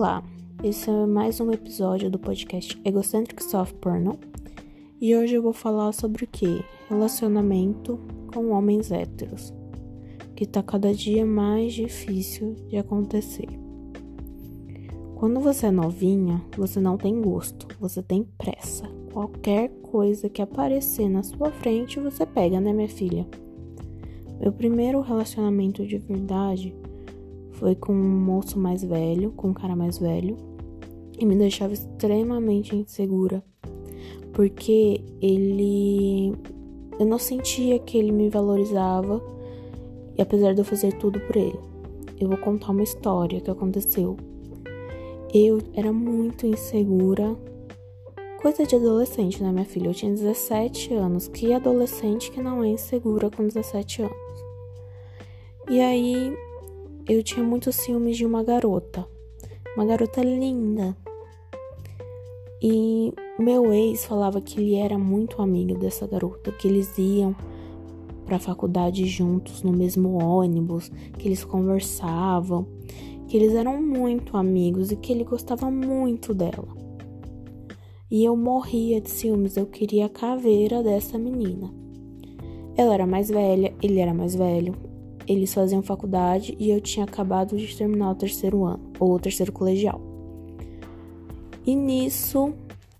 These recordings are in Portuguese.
Olá, esse é mais um episódio do podcast Egocentric Soft Porno e hoje eu vou falar sobre o que? Relacionamento com homens héteros, que tá cada dia mais difícil de acontecer. Quando você é novinha, você não tem gosto, você tem pressa. Qualquer coisa que aparecer na sua frente, você pega, né, minha filha? Meu primeiro relacionamento de verdade foi com um moço mais velho, com um cara mais velho, e me deixava extremamente insegura, porque ele eu não sentia que ele me valorizava, e apesar de eu fazer tudo por ele. Eu vou contar uma história que aconteceu. Eu era muito insegura. Coisa de adolescente, né, minha filha? Eu tinha 17 anos. Que adolescente que não é insegura com 17 anos? E aí eu tinha muitos ciúmes de uma garota. Uma garota linda. E meu ex falava que ele era muito amigo dessa garota, que eles iam para a faculdade juntos no mesmo ônibus, que eles conversavam, que eles eram muito amigos e que ele gostava muito dela. E eu morria de ciúmes, eu queria a caveira dessa menina. Ela era mais velha, ele era mais velho, eles faziam faculdade e eu tinha acabado de terminar o terceiro ano, ou o terceiro colegial. E nisso,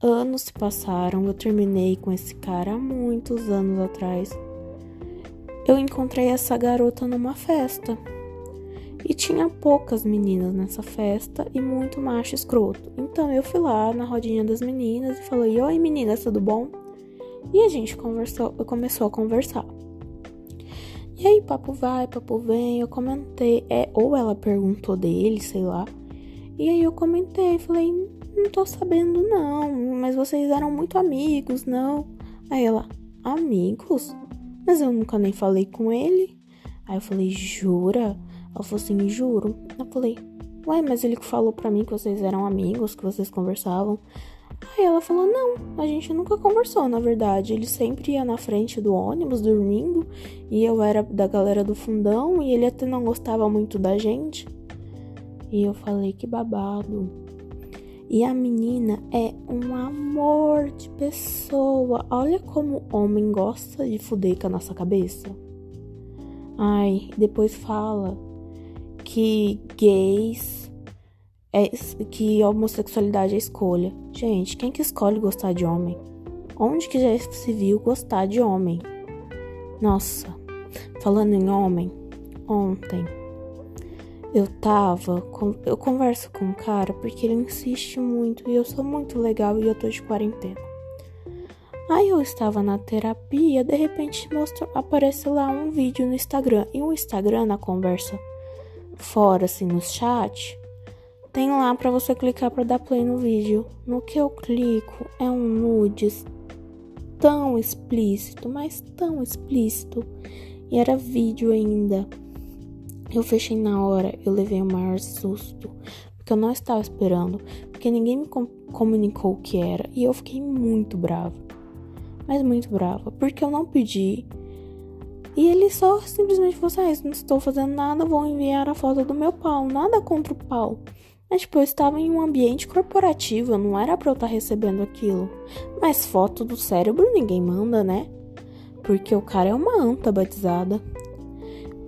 anos se passaram, eu terminei com esse cara há muitos anos atrás. Eu encontrei essa garota numa festa. E tinha poucas meninas nessa festa e muito macho escroto. Então eu fui lá na rodinha das meninas e falei: Oi meninas, tudo bom? E a gente conversou, começou a conversar. E aí, papo vai, papo vem, eu comentei, é, ou ela perguntou dele, sei lá. E aí eu comentei, falei, não tô sabendo não, mas vocês eram muito amigos, não? Aí ela, amigos? Mas eu nunca nem falei com ele. Aí eu falei, jura? Ela falou assim, juro. Eu falei, ué, mas ele falou pra mim que vocês eram amigos, que vocês conversavam. Aí ela falou: Não, a gente nunca conversou, na verdade. Ele sempre ia na frente do ônibus dormindo, e eu era da galera do fundão, e ele até não gostava muito da gente. E eu falei: Que babado. E a menina é um amor de pessoa. Olha como homem gosta de fuder com a nossa cabeça. Ai, depois fala que gays é que homossexualidade é escolha. Gente, quem que escolhe gostar de homem? Onde que já se viu gostar de homem? Nossa, falando em homem, ontem eu tava. Eu converso com um cara porque ele insiste muito e eu sou muito legal e eu tô de quarentena. Aí eu estava na terapia, de repente mostrou, apareceu lá um vídeo no Instagram. E o Instagram, na conversa fora, assim, no chat, tem lá para você clicar para dar play no vídeo. No que eu clico é um nudes tão explícito, mas tão explícito. E era vídeo ainda. Eu fechei na hora, eu levei o maior susto, porque eu não estava esperando, porque ninguém me com comunicou o que era, e eu fiquei muito brava. Mas muito brava, porque eu não pedi. E ele só simplesmente falou assim: ah, não estou fazendo nada, vou enviar a foto do meu pau. Nada contra o pau. Mas, tipo, eu estava em um ambiente corporativo, não era pra eu estar tá recebendo aquilo. Mas foto do cérebro ninguém manda, né? Porque o cara é uma anta batizada.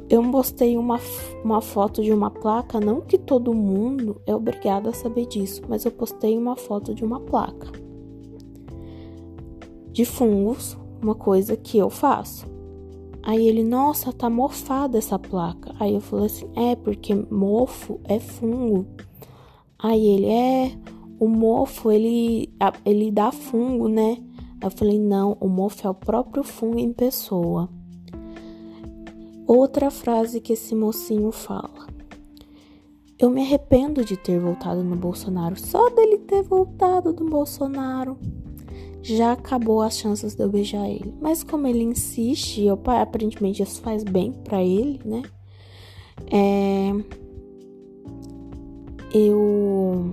Eu postei uma, uma foto de uma placa, não que todo mundo é obrigado a saber disso, mas eu postei uma foto de uma placa de fungos, uma coisa que eu faço. Aí ele, nossa, tá mofada essa placa. Aí eu falei assim: é, porque mofo é fungo. Aí ele é o mofo, ele ele dá fungo, né? Eu falei: "Não, o mofo é o próprio fungo em pessoa". Outra frase que esse mocinho fala: Eu me arrependo de ter voltado no Bolsonaro. Só dele ter voltado do Bolsonaro já acabou as chances de eu beijar ele. Mas como ele insiste, eu, aparentemente isso faz bem para ele, né? É eu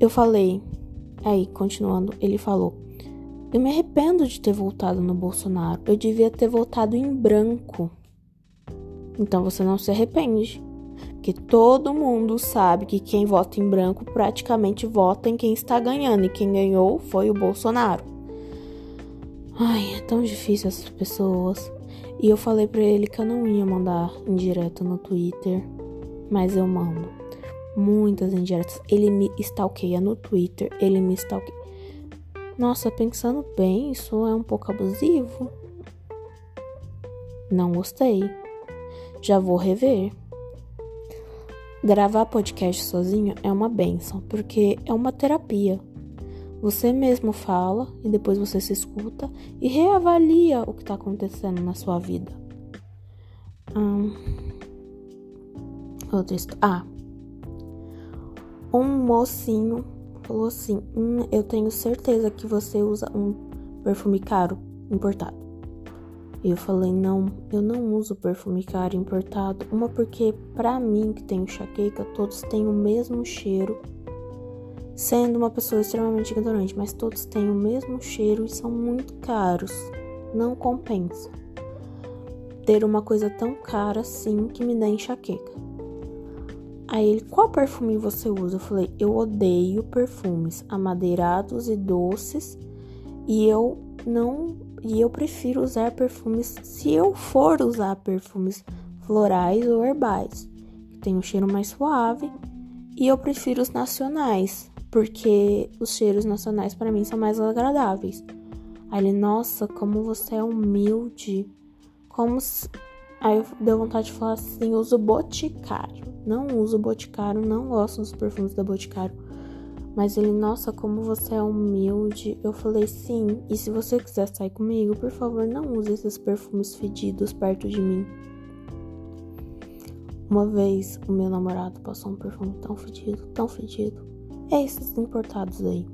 eu falei, aí continuando, ele falou: "Eu me arrependo de ter voltado no Bolsonaro. Eu devia ter voltado em branco." Então você não se arrepende, Que todo mundo sabe que quem vota em branco praticamente vota em quem está ganhando. E quem ganhou foi o Bolsonaro. Ai, é tão difícil essas pessoas. E eu falei para ele que eu não ia mandar indireto no Twitter, mas eu mando muitas indiretas. Ele me stalkeia no Twitter, ele me stalkeia. Nossa, pensando bem, isso é um pouco abusivo. Não gostei. Já vou rever. Gravar podcast sozinho é uma benção, porque é uma terapia. Você mesmo fala e depois você se escuta e reavalia o que está acontecendo na sua vida. Hum, outro Ah, um mocinho falou assim: hum, Eu tenho certeza que você usa um perfume caro importado. Eu falei: Não, eu não uso perfume caro importado. Uma porque, pra mim que tenho enxaqueca, todos têm o mesmo cheiro sendo uma pessoa extremamente ignorante, mas todos têm o mesmo cheiro e são muito caros. Não compensa ter uma coisa tão cara assim que me dá enxaqueca. Aí ele, qual perfume você usa? Eu falei, eu odeio perfumes amadeirados e doces e eu não e eu prefiro usar perfumes se eu for usar perfumes florais ou herbais, que tem um cheiro mais suave, e eu prefiro os nacionais, porque os cheiros nacionais para mim são mais agradáveis. Aí ele, nossa, como você é humilde. Como. Aí eu deu vontade de falar assim, uso Boticário. Não uso Boticário, não gosto dos perfumes da Boticário. Mas ele, nossa, como você é humilde. Eu falei, sim, e se você quiser sair comigo, por favor, não use esses perfumes fedidos perto de mim. Uma vez o meu namorado passou um perfume tão fedido, tão fedido é esses importados aí.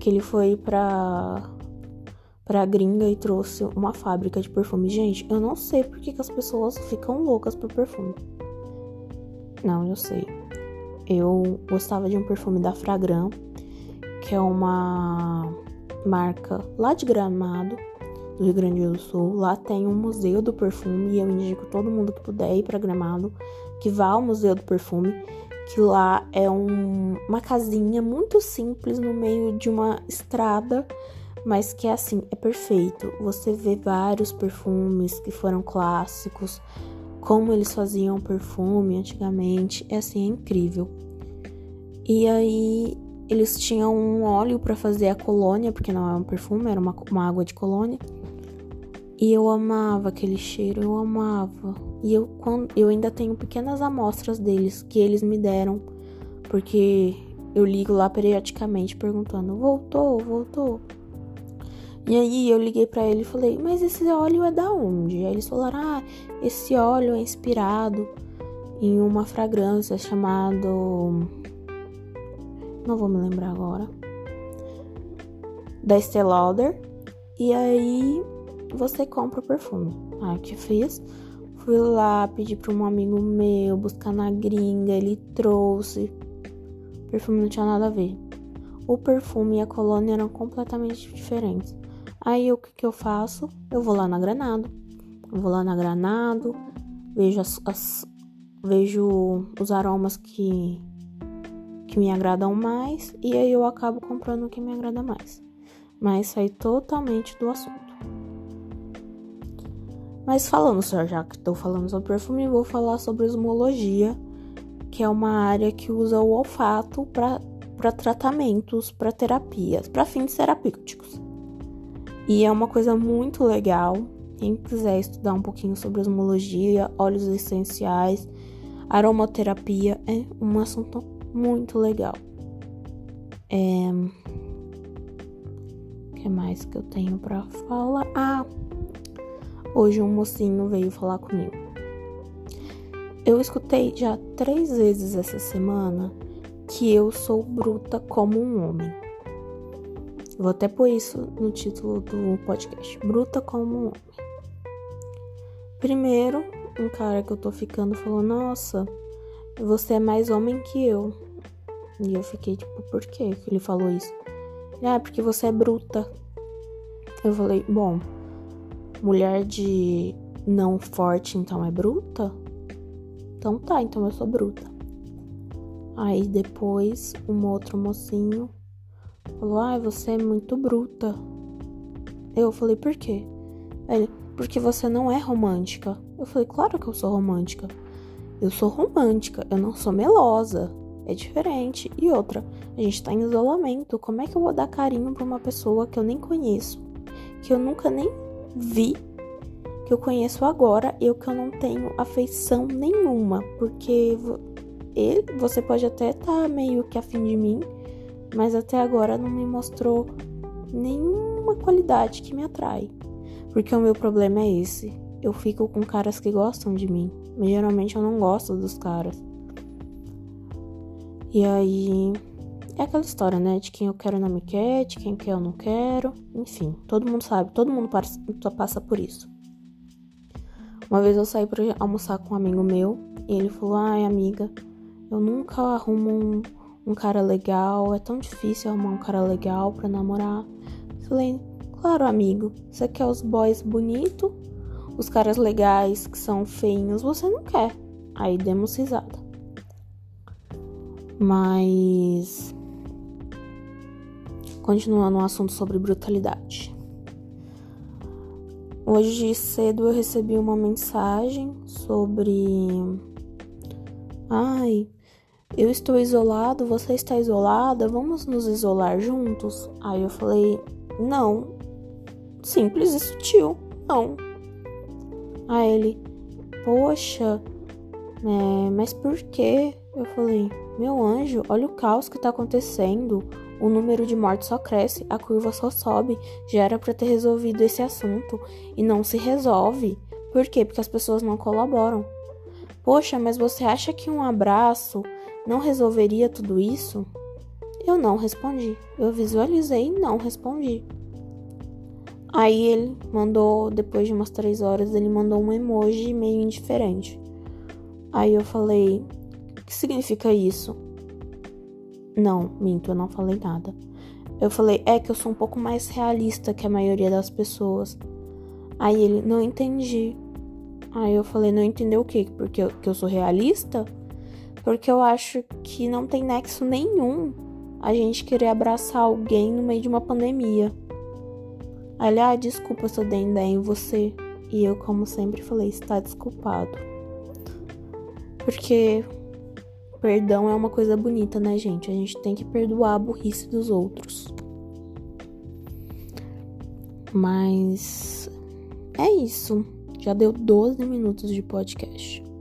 Que ele foi pra, pra gringa e trouxe uma fábrica de perfume. Gente, eu não sei por que, que as pessoas ficam loucas por perfume. Não, eu sei. Eu gostava de um perfume da Fragran, que é uma marca lá de Gramado, do Rio Grande do Sul. Lá tem um museu do perfume e eu indico todo mundo que puder ir para Gramado que vá ao museu do perfume que lá é um, uma casinha muito simples no meio de uma estrada, mas que é assim, é perfeito. Você vê vários perfumes que foram clássicos, como eles faziam perfume antigamente, é assim, é incrível. E aí eles tinham um óleo para fazer a colônia, porque não é um perfume, era uma, uma água de colônia. E eu amava aquele cheiro, eu amava. E eu, quando, eu ainda tenho pequenas amostras deles que eles me deram, porque eu ligo lá periodicamente perguntando: voltou, voltou. E aí eu liguei para ele e falei: mas esse óleo é da onde? Aí eles falaram: ah, esse óleo é inspirado em uma fragrância chamada. Não vou me lembrar agora. Da Estée Lauder. E aí você compra o perfume. Aí que fiz? Fui lá, pedi para um amigo meu buscar na gringa, ele trouxe. O perfume não tinha nada a ver. O perfume e a colônia eram completamente diferentes. Aí o que, que eu faço? Eu vou lá na Granado. Eu vou lá na Granado, vejo as, as vejo os aromas que que me agradam mais e aí eu acabo comprando o que me agrada mais. Mas sai totalmente do assunto. Mas falando, já que estou falando sobre perfume, vou falar sobre osmologia, que é uma área que usa o olfato para tratamentos, para terapias, para fins terapêuticos. E é uma coisa muito legal. Quem quiser estudar um pouquinho sobre osmologia, óleos essenciais, aromaterapia, é um assunto muito legal. É... O que mais que eu tenho para falar? Ah, Hoje um mocinho veio falar comigo. Eu escutei já três vezes essa semana que eu sou bruta como um homem. Vou até pôr isso no título do podcast: Bruta como um homem. Primeiro, um cara que eu tô ficando falou: Nossa, você é mais homem que eu. E eu fiquei tipo: Por que ele falou isso? Ah, porque você é bruta. Eu falei: Bom, mulher de não forte então é bruta? então tá, então eu sou bruta. Aí depois um outro mocinho falou: Ai, você é muito bruta. Eu falei: Por quê? Ele: Porque você não é romântica. Eu falei: Claro que eu sou romântica. Eu sou romântica, eu não sou melosa. É diferente. E outra, a gente tá em isolamento. Como é que eu vou dar carinho pra uma pessoa que eu nem conheço? Que eu nunca nem vi? Que eu conheço agora e que eu não tenho afeição nenhuma. Porque ele, você pode até estar tá meio que afim de mim, mas até agora não me mostrou nenhuma qualidade que me atrai. Porque o meu problema é esse. Eu fico com caras que gostam de mim, mas geralmente eu não gosto dos caras. E aí é aquela história, né? De quem eu quero não me quer, de quem quer eu não quero. Enfim, todo mundo sabe, todo mundo passa por isso. Uma vez eu saí para almoçar com um amigo meu e ele falou: Ai, amiga, eu nunca arrumo um, um cara legal, é tão difícil arrumar um cara legal para namorar. Falei, claro, amigo, você quer os boys bonitos, os caras legais que são feinhos, você não quer. Aí demos risada. Mas. Continuando o assunto sobre brutalidade. Hoje cedo eu recebi uma mensagem sobre. Ai, eu estou isolado, você está isolada, vamos nos isolar juntos? Aí eu falei, não. Simples e sutil, não. Aí ele, poxa, é, mas por quê? Eu falei, meu anjo, olha o caos que tá acontecendo. O número de mortes só cresce, a curva só sobe. Já era para ter resolvido esse assunto e não se resolve. Por quê? Porque as pessoas não colaboram. Poxa, mas você acha que um abraço não resolveria tudo isso? Eu não respondi. Eu visualizei e não respondi. Aí ele mandou, depois de umas três horas, ele mandou um emoji meio indiferente. Aí eu falei: O que significa isso? Não, minto, eu não falei nada. Eu falei: É que eu sou um pouco mais realista que a maioria das pessoas. Aí ele: Não entendi. Aí eu falei: Não entendeu o quê? Porque eu, que eu sou realista? Porque eu acho que não tem nexo nenhum a gente querer abraçar alguém no meio de uma pandemia. Aliás, ah, desculpa se eu dei ideia em você. E eu, como sempre, falei: está desculpado. Porque perdão é uma coisa bonita, né, gente? A gente tem que perdoar a burrice dos outros. Mas é isso. Já deu 12 minutos de podcast.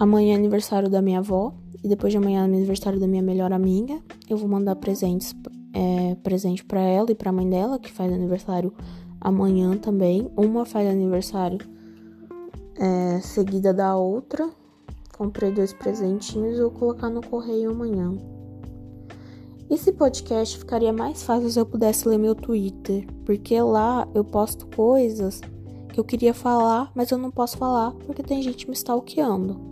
Amanhã é aniversário da minha avó. E depois de amanhã é aniversário da minha melhor amiga. Eu vou mandar presentes, é, presente para ela e pra mãe dela, que faz aniversário amanhã também. Uma faz aniversário é, seguida da outra. Comprei dois presentinhos e vou colocar no correio amanhã. Esse podcast ficaria mais fácil se eu pudesse ler meu Twitter, porque lá eu posto coisas que eu queria falar, mas eu não posso falar porque tem gente me stalkeando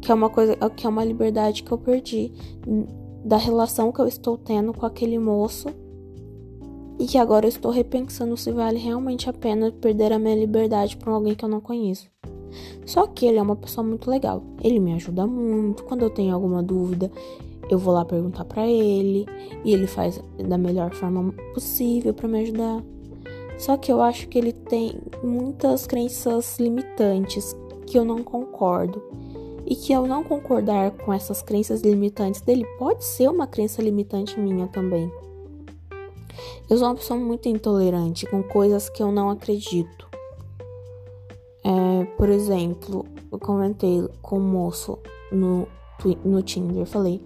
que é uma coisa, que é uma liberdade que eu perdi da relação que eu estou tendo com aquele moço e que agora eu estou repensando se vale realmente a pena perder a minha liberdade para alguém que eu não conheço. Só que ele é uma pessoa muito legal. Ele me ajuda muito. Quando eu tenho alguma dúvida, eu vou lá perguntar para ele e ele faz da melhor forma possível para me ajudar. Só que eu acho que ele tem muitas crenças limitantes que eu não concordo e que ao não concordar com essas crenças limitantes dele, pode ser uma crença limitante minha também. Eu sou uma pessoa muito intolerante com coisas que eu não acredito. É, por exemplo, eu comentei com o moço no, no Tinder, falei,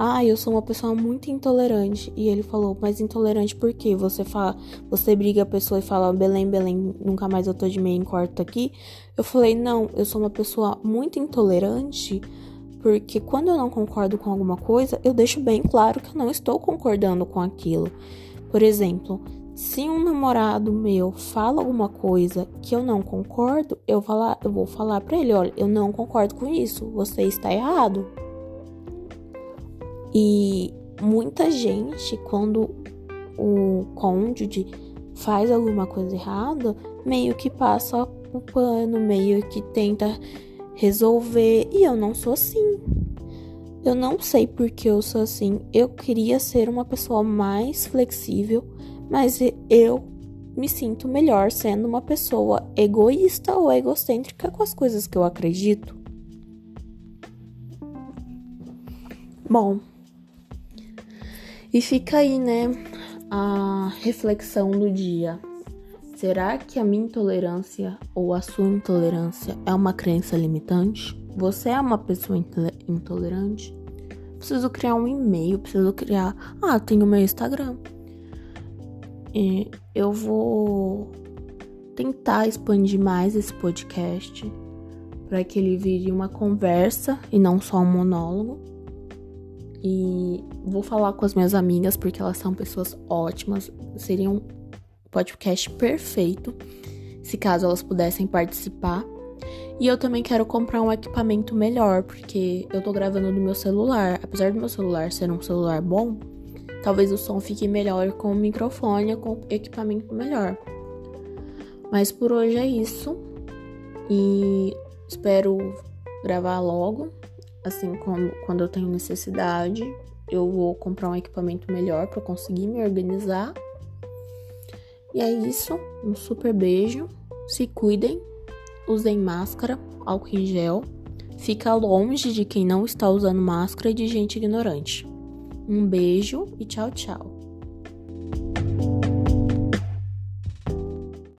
ah, eu sou uma pessoa muito intolerante. E ele falou, mas intolerante por quê? Você fala, você briga a pessoa e fala, Belém, Belém, nunca mais eu tô de meia em quarto aqui. Eu falei, não, eu sou uma pessoa muito intolerante. Porque quando eu não concordo com alguma coisa, eu deixo bem claro que eu não estou concordando com aquilo. Por exemplo, se um namorado meu fala alguma coisa que eu não concordo, eu, falar, eu vou falar para ele, olha, eu não concordo com isso, você está errado. E muita gente, quando o cônjuge faz alguma coisa errada, meio que passa o pano, meio que tenta resolver e eu não sou assim. Eu não sei porque eu sou assim. Eu queria ser uma pessoa mais flexível, mas eu me sinto melhor sendo uma pessoa egoísta ou egocêntrica com as coisas que eu acredito. Bom, e fica aí, né, a reflexão do dia. Será que a minha intolerância ou a sua intolerância é uma crença limitante? Você é uma pessoa intolerante? Preciso criar um e-mail, preciso criar. Ah, tenho meu Instagram. E eu vou tentar expandir mais esse podcast para que ele vire uma conversa e não só um monólogo. E vou falar com as minhas amigas porque elas são pessoas ótimas, seriam podcast perfeito, se caso elas pudessem participar. E eu também quero comprar um equipamento melhor, porque eu tô gravando no meu celular. Apesar do meu celular ser um celular bom, talvez o som fique melhor com o microfone, com equipamento melhor. Mas por hoje é isso. E espero gravar logo, assim como quando eu tenho necessidade. Eu vou comprar um equipamento melhor para conseguir me organizar e é isso. Um super beijo. Se cuidem. Usem máscara, álcool em gel. Fica longe de quem não está usando máscara e de gente ignorante. Um beijo e tchau, tchau.